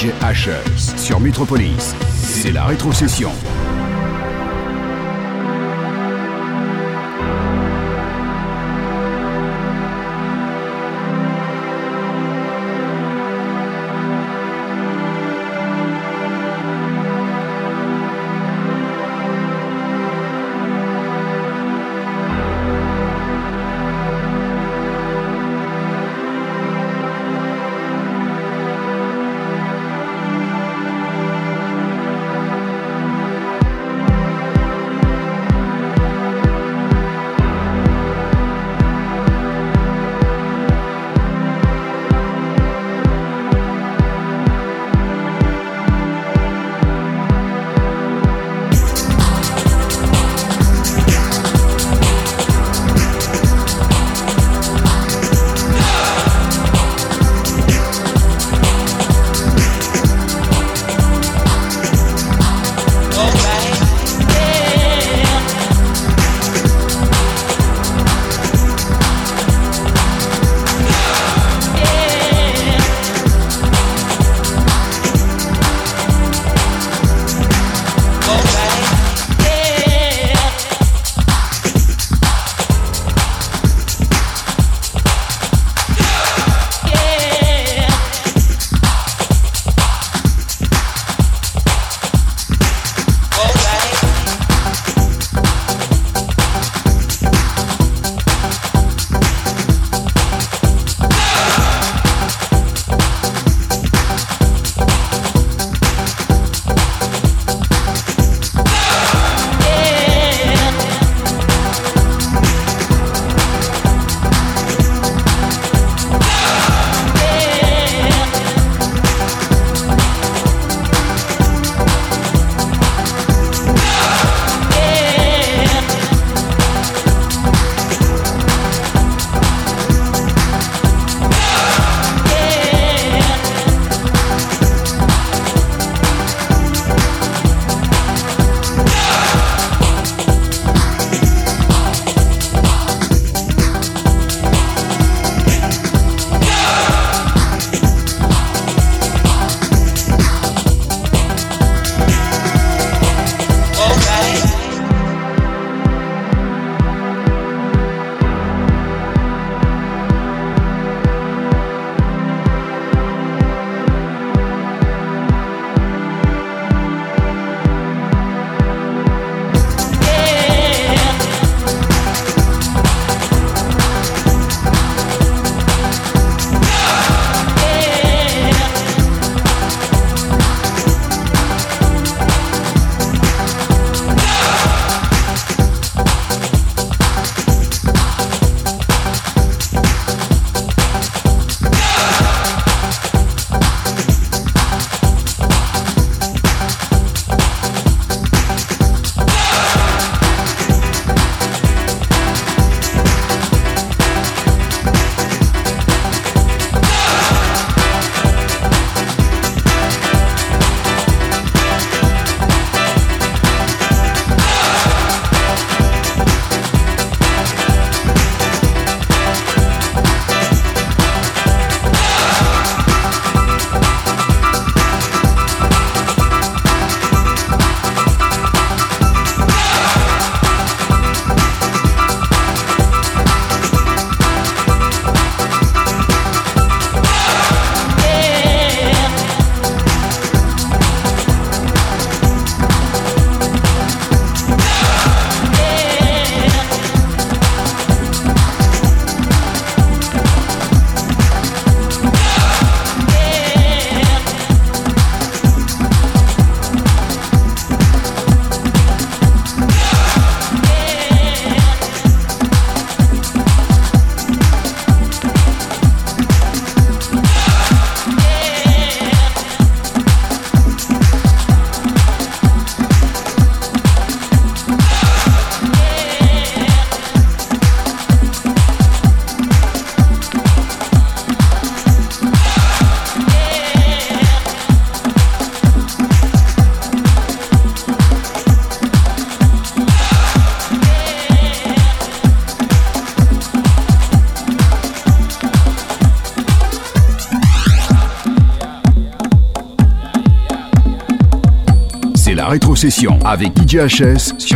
DJ sur Metropolis. C'est la rétrocession. Rétrocession avec DJHS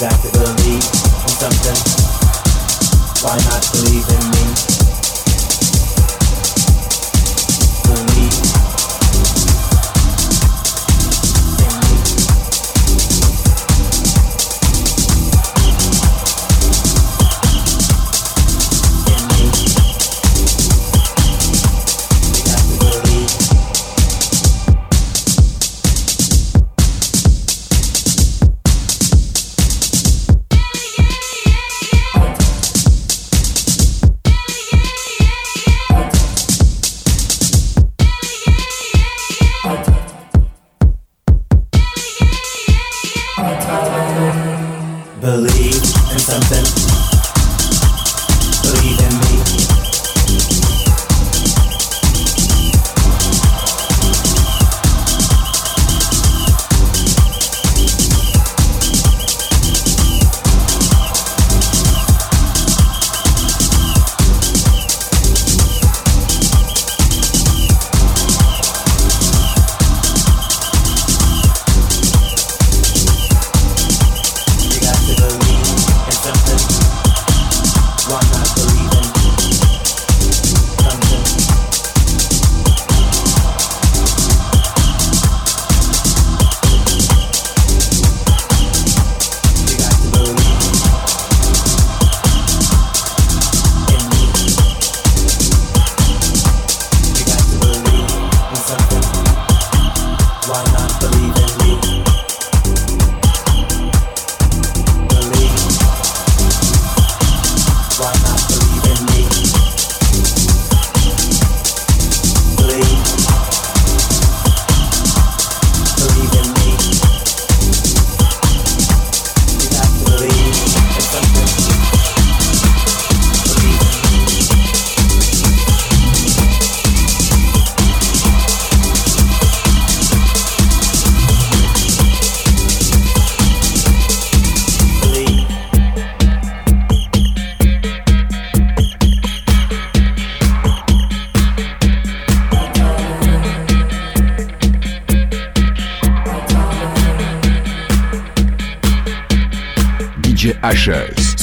back to the lead on something. Why not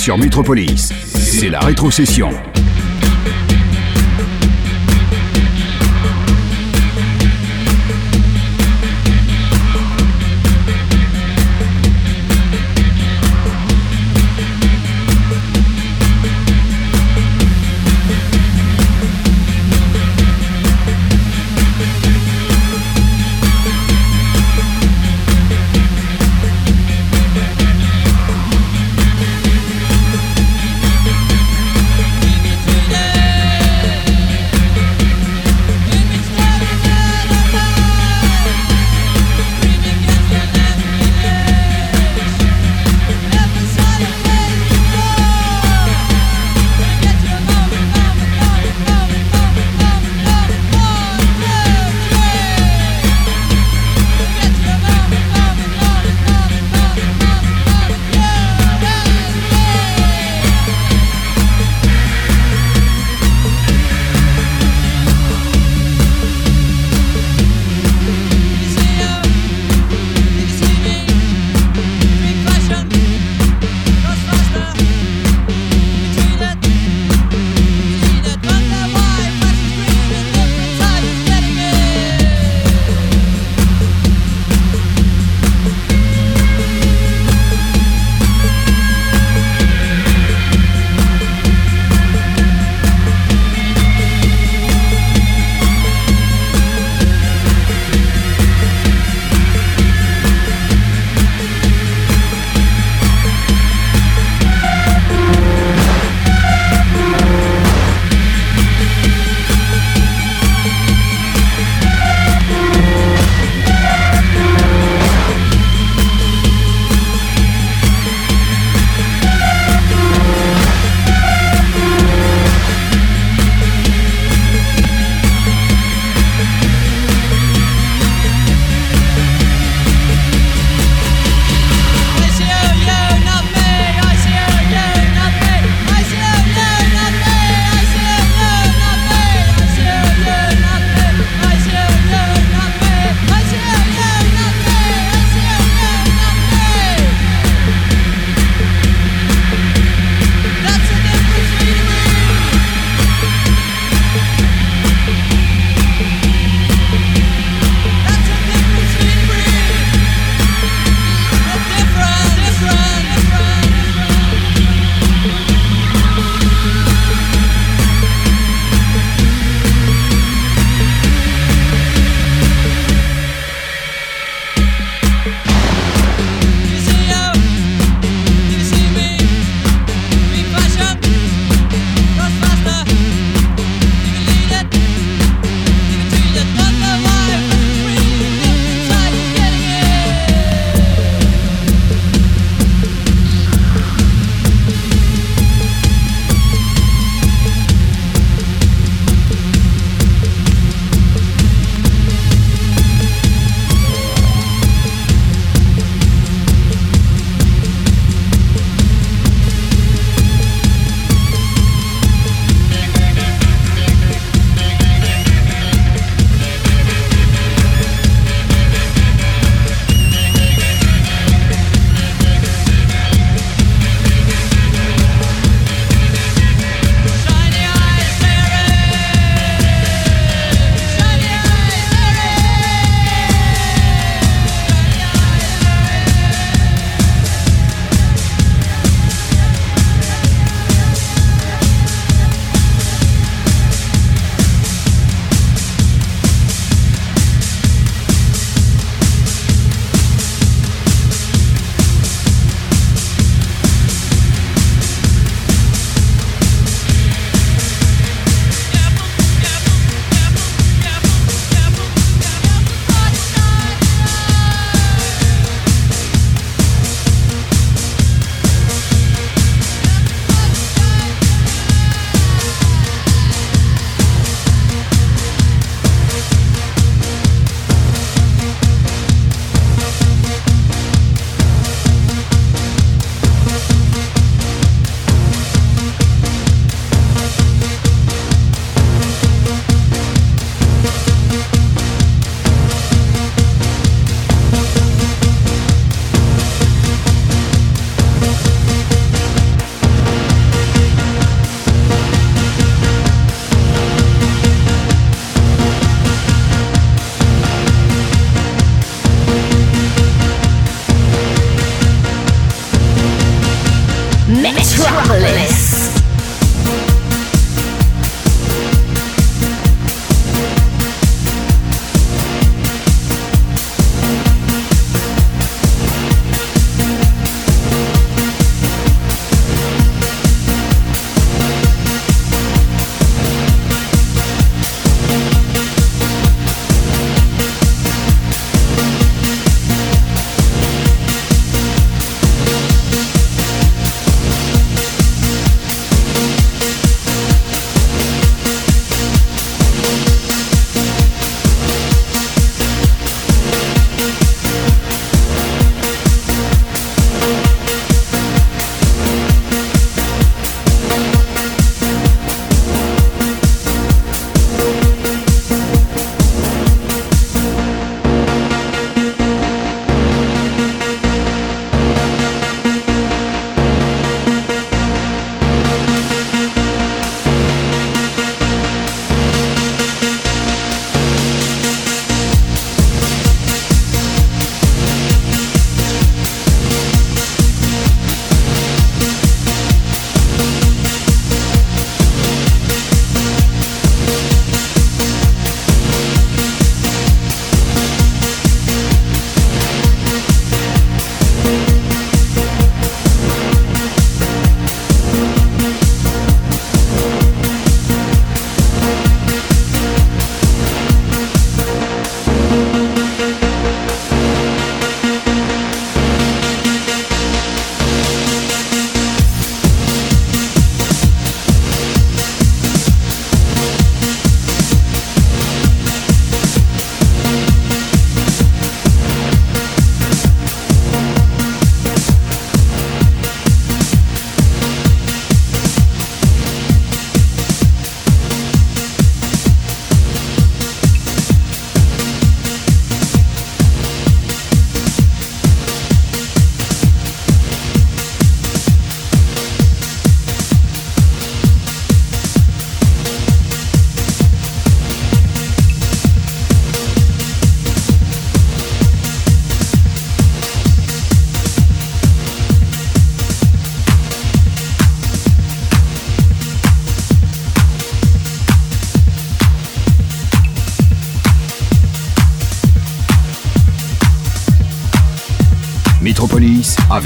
sur Métropolis. C'est la rétrocession.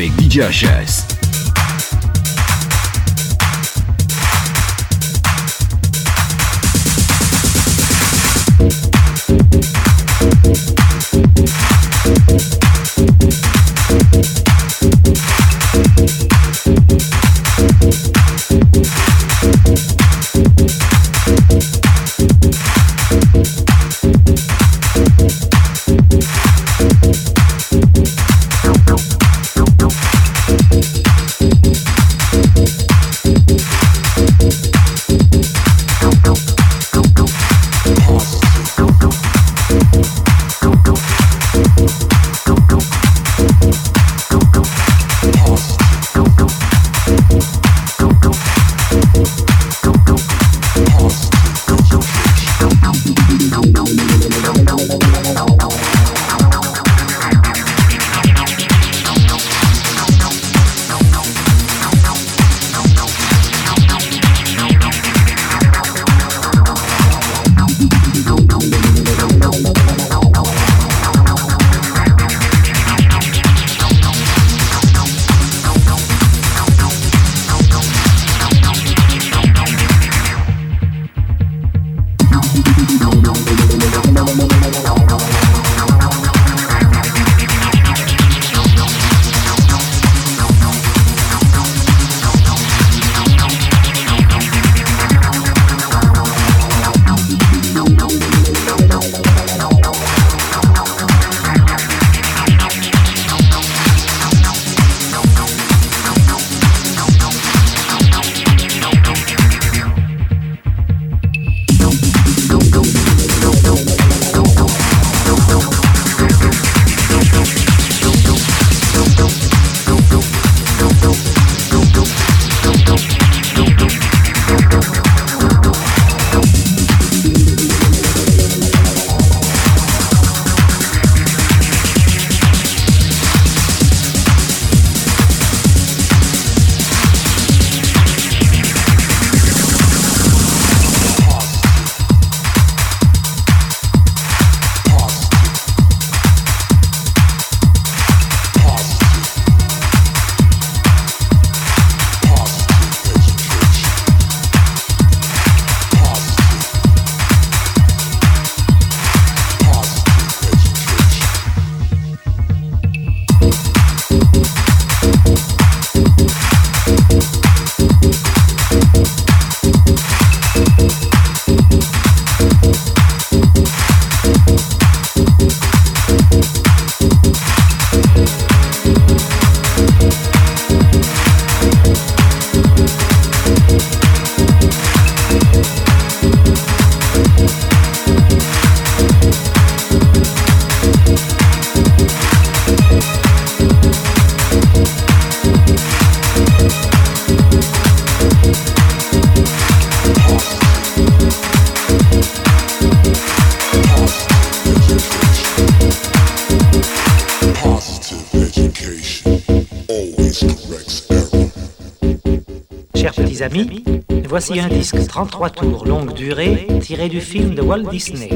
Métropolis avec voici un disque 33 tours longue durée tiré du film de Walt Disney.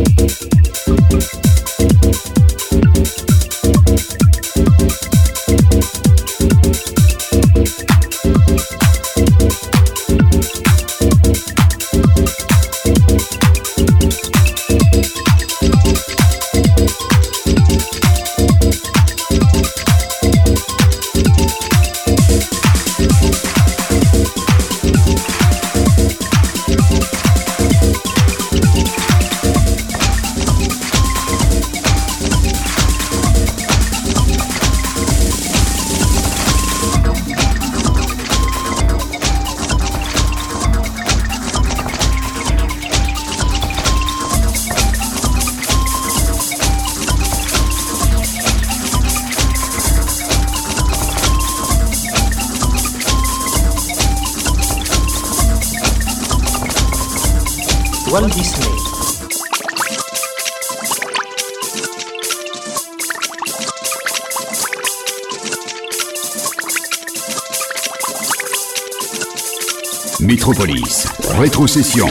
Métropolis. Rétrocession.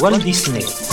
Walt Disney.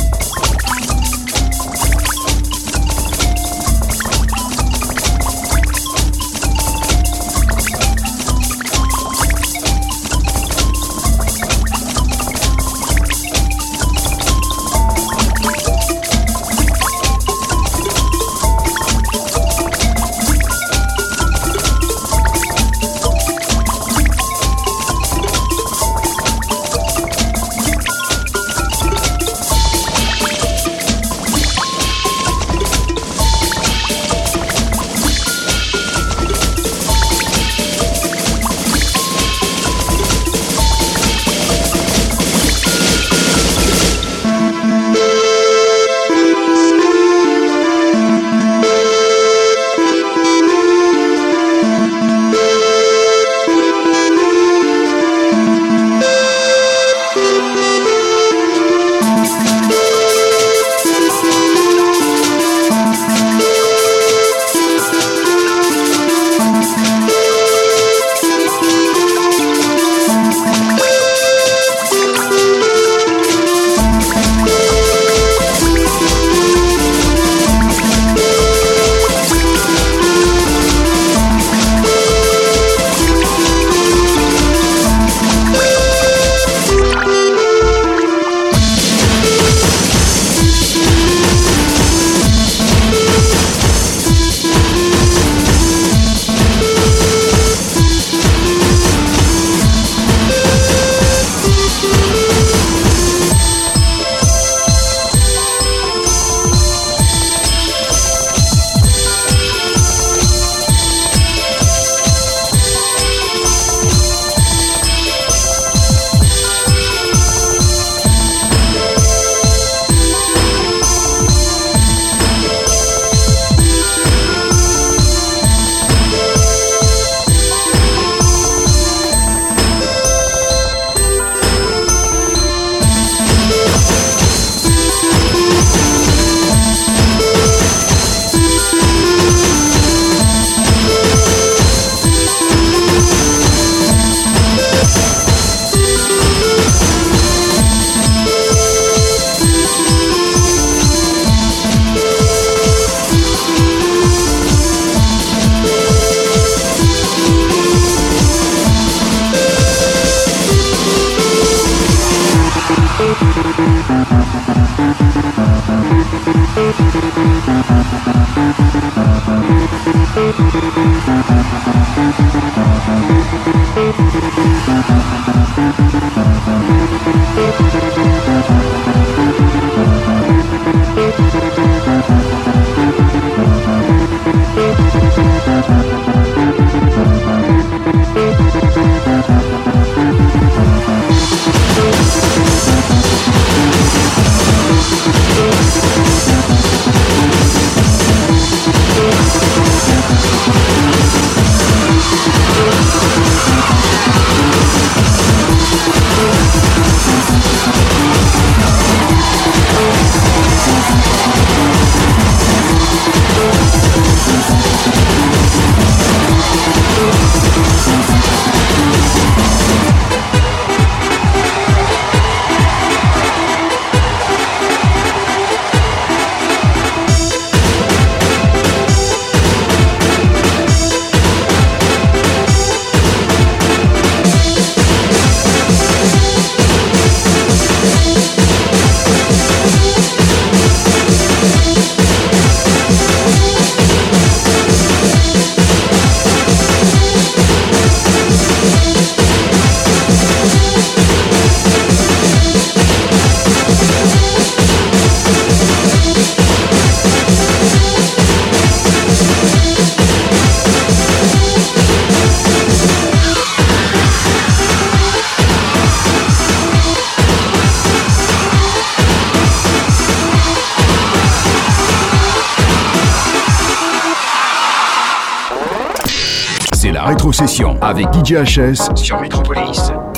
Rétrocession avec DJ HS sur Metropolis.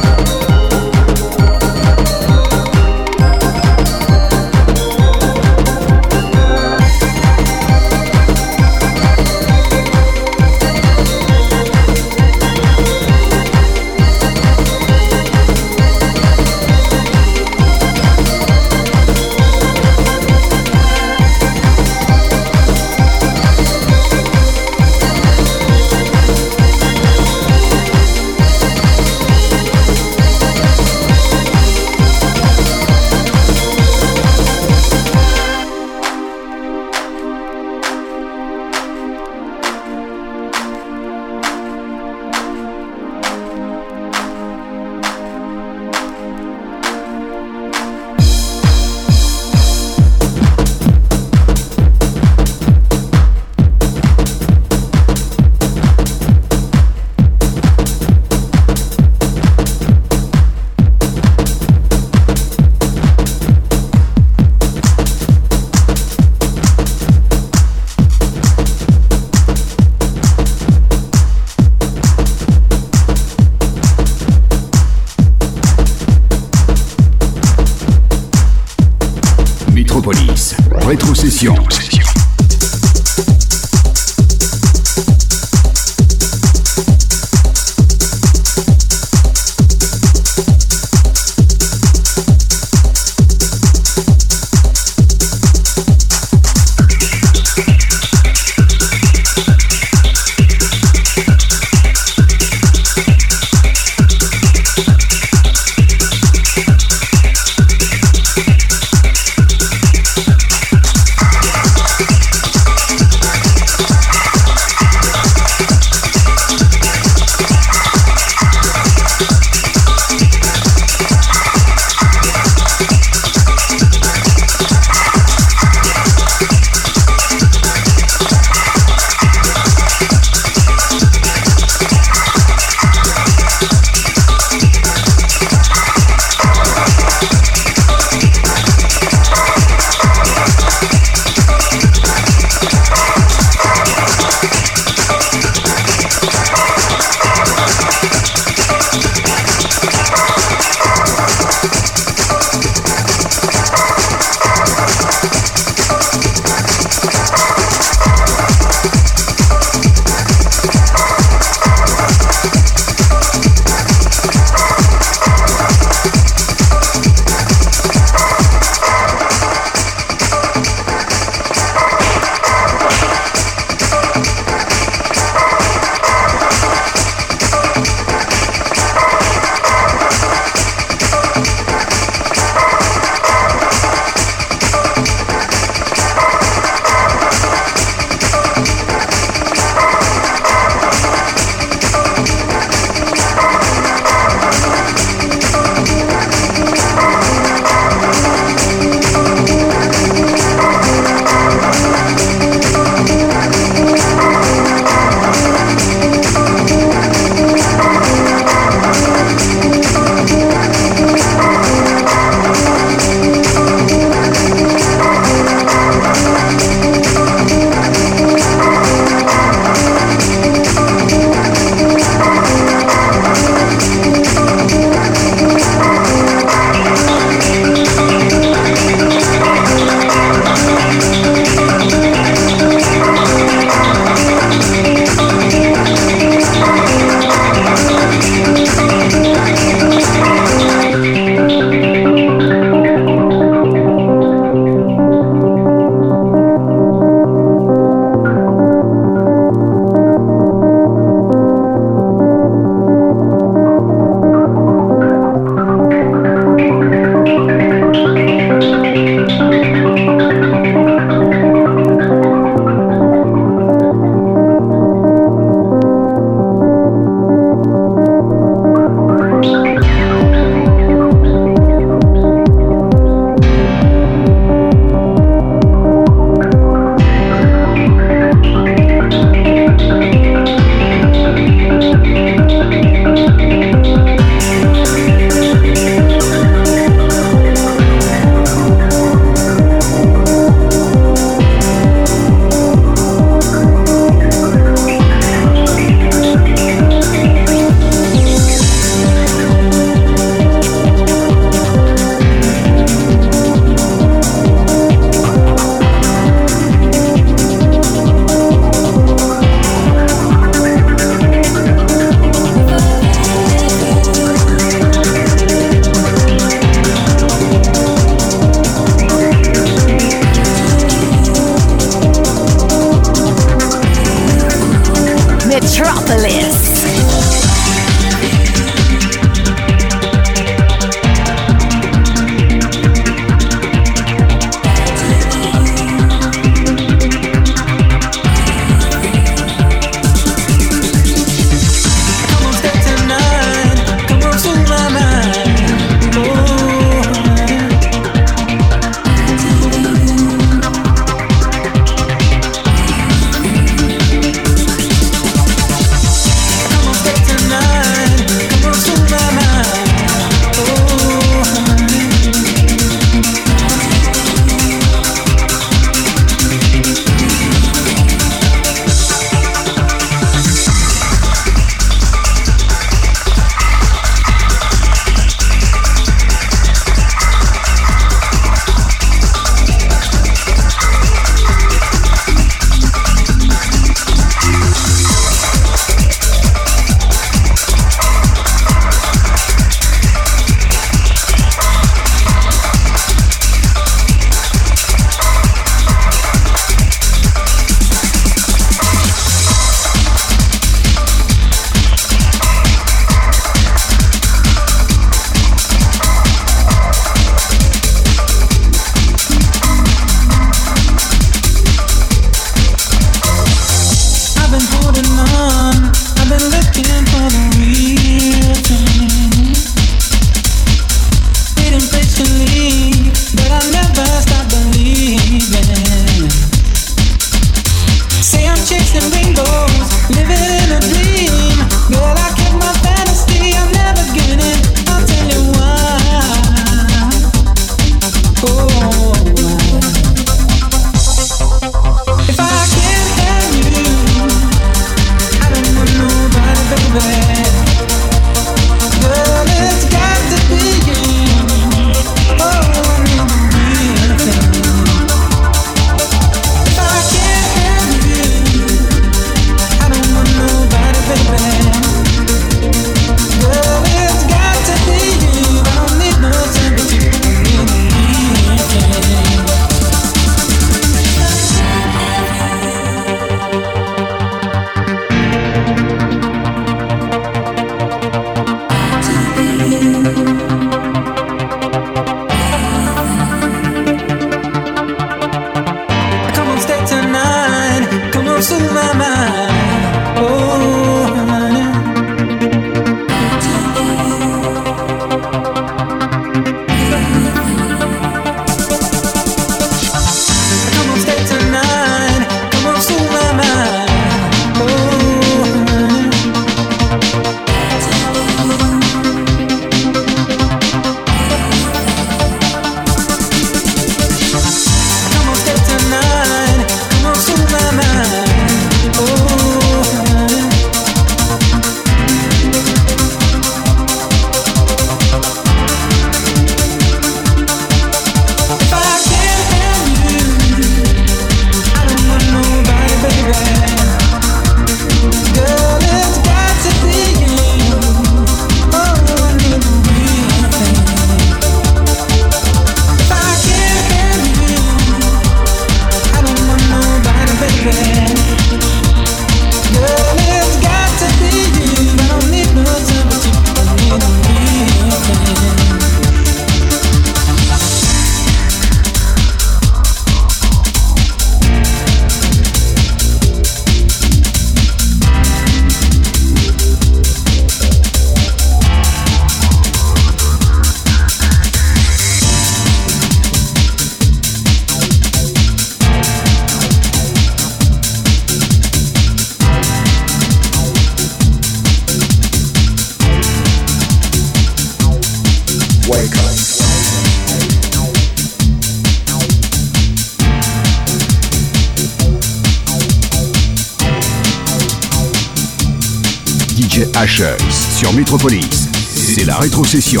Sur Metropolis. C'est la rétrocession.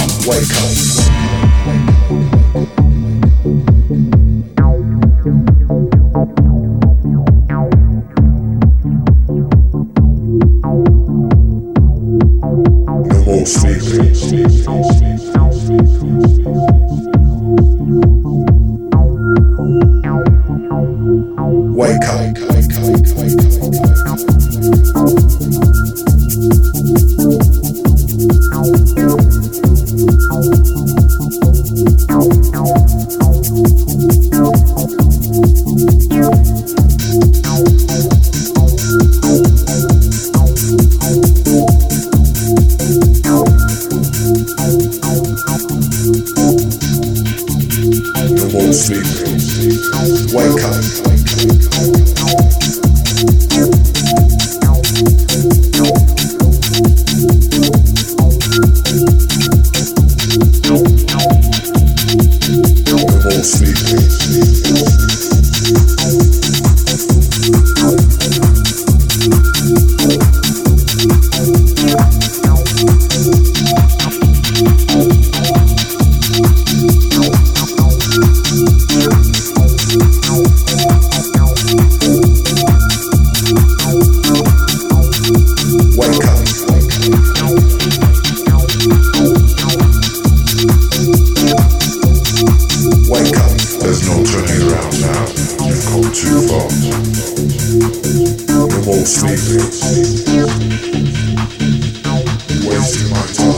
mighty, mighty.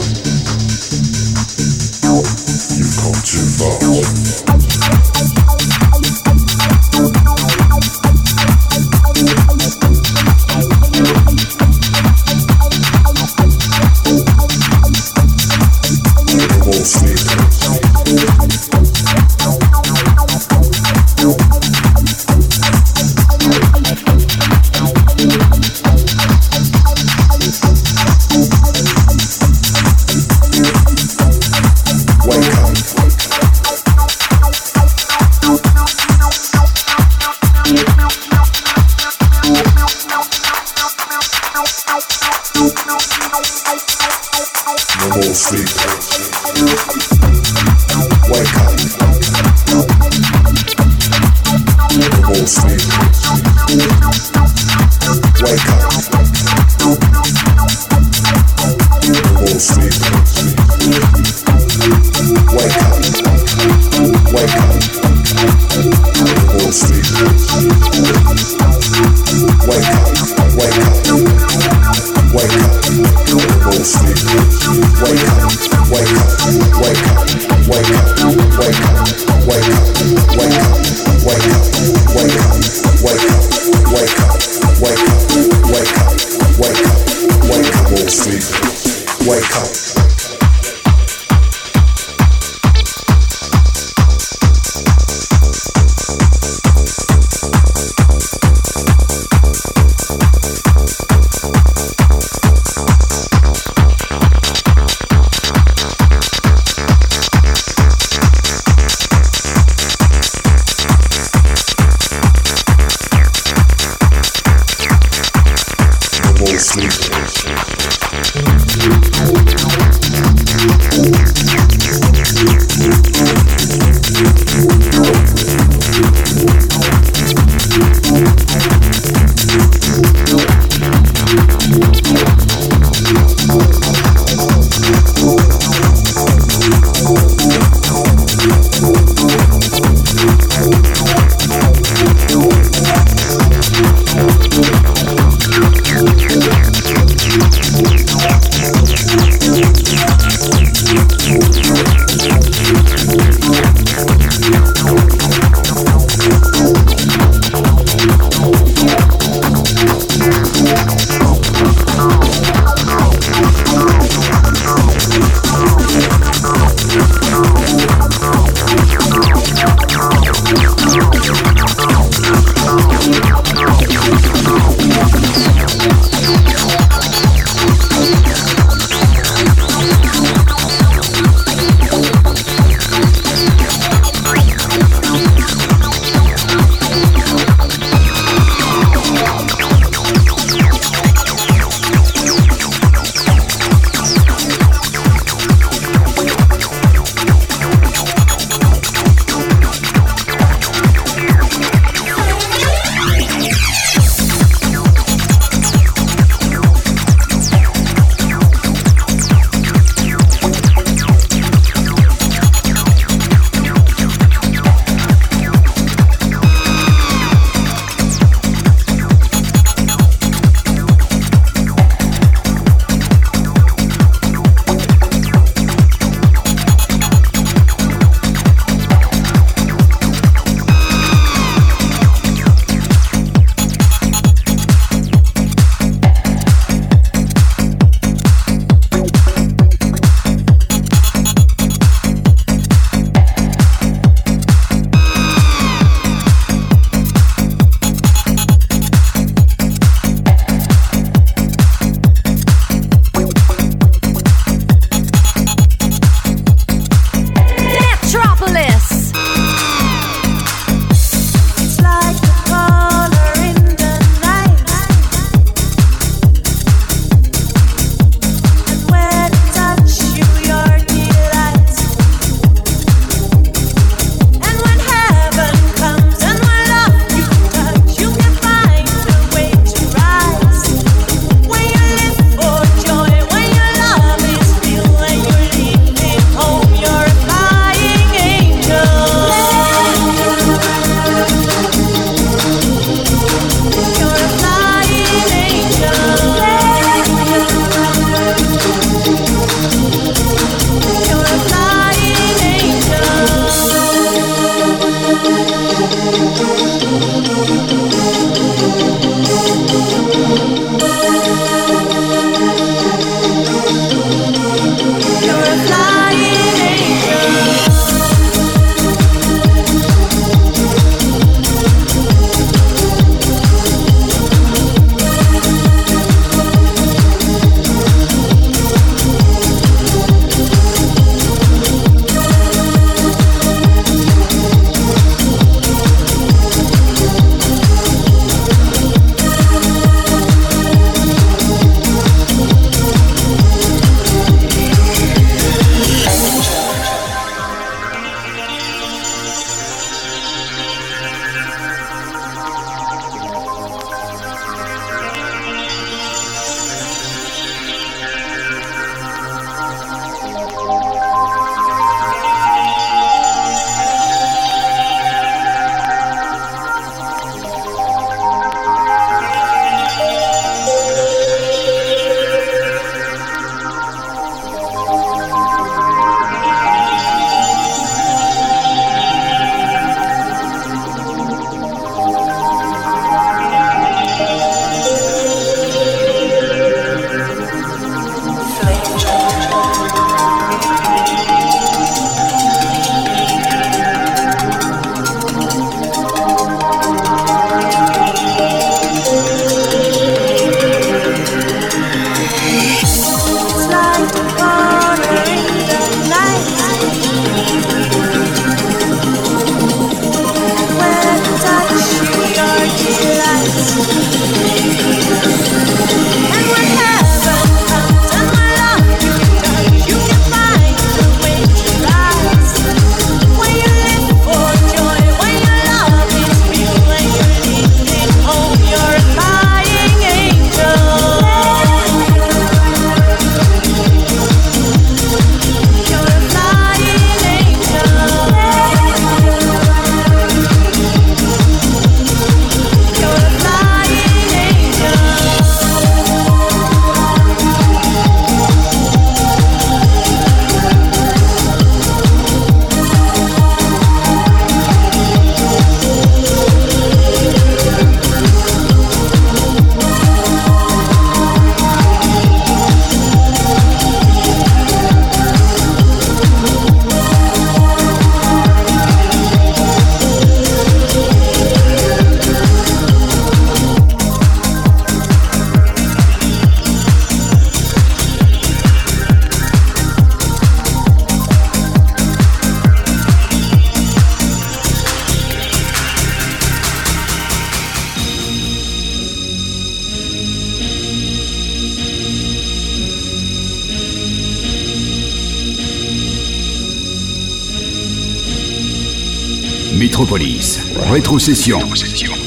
Rétrocession.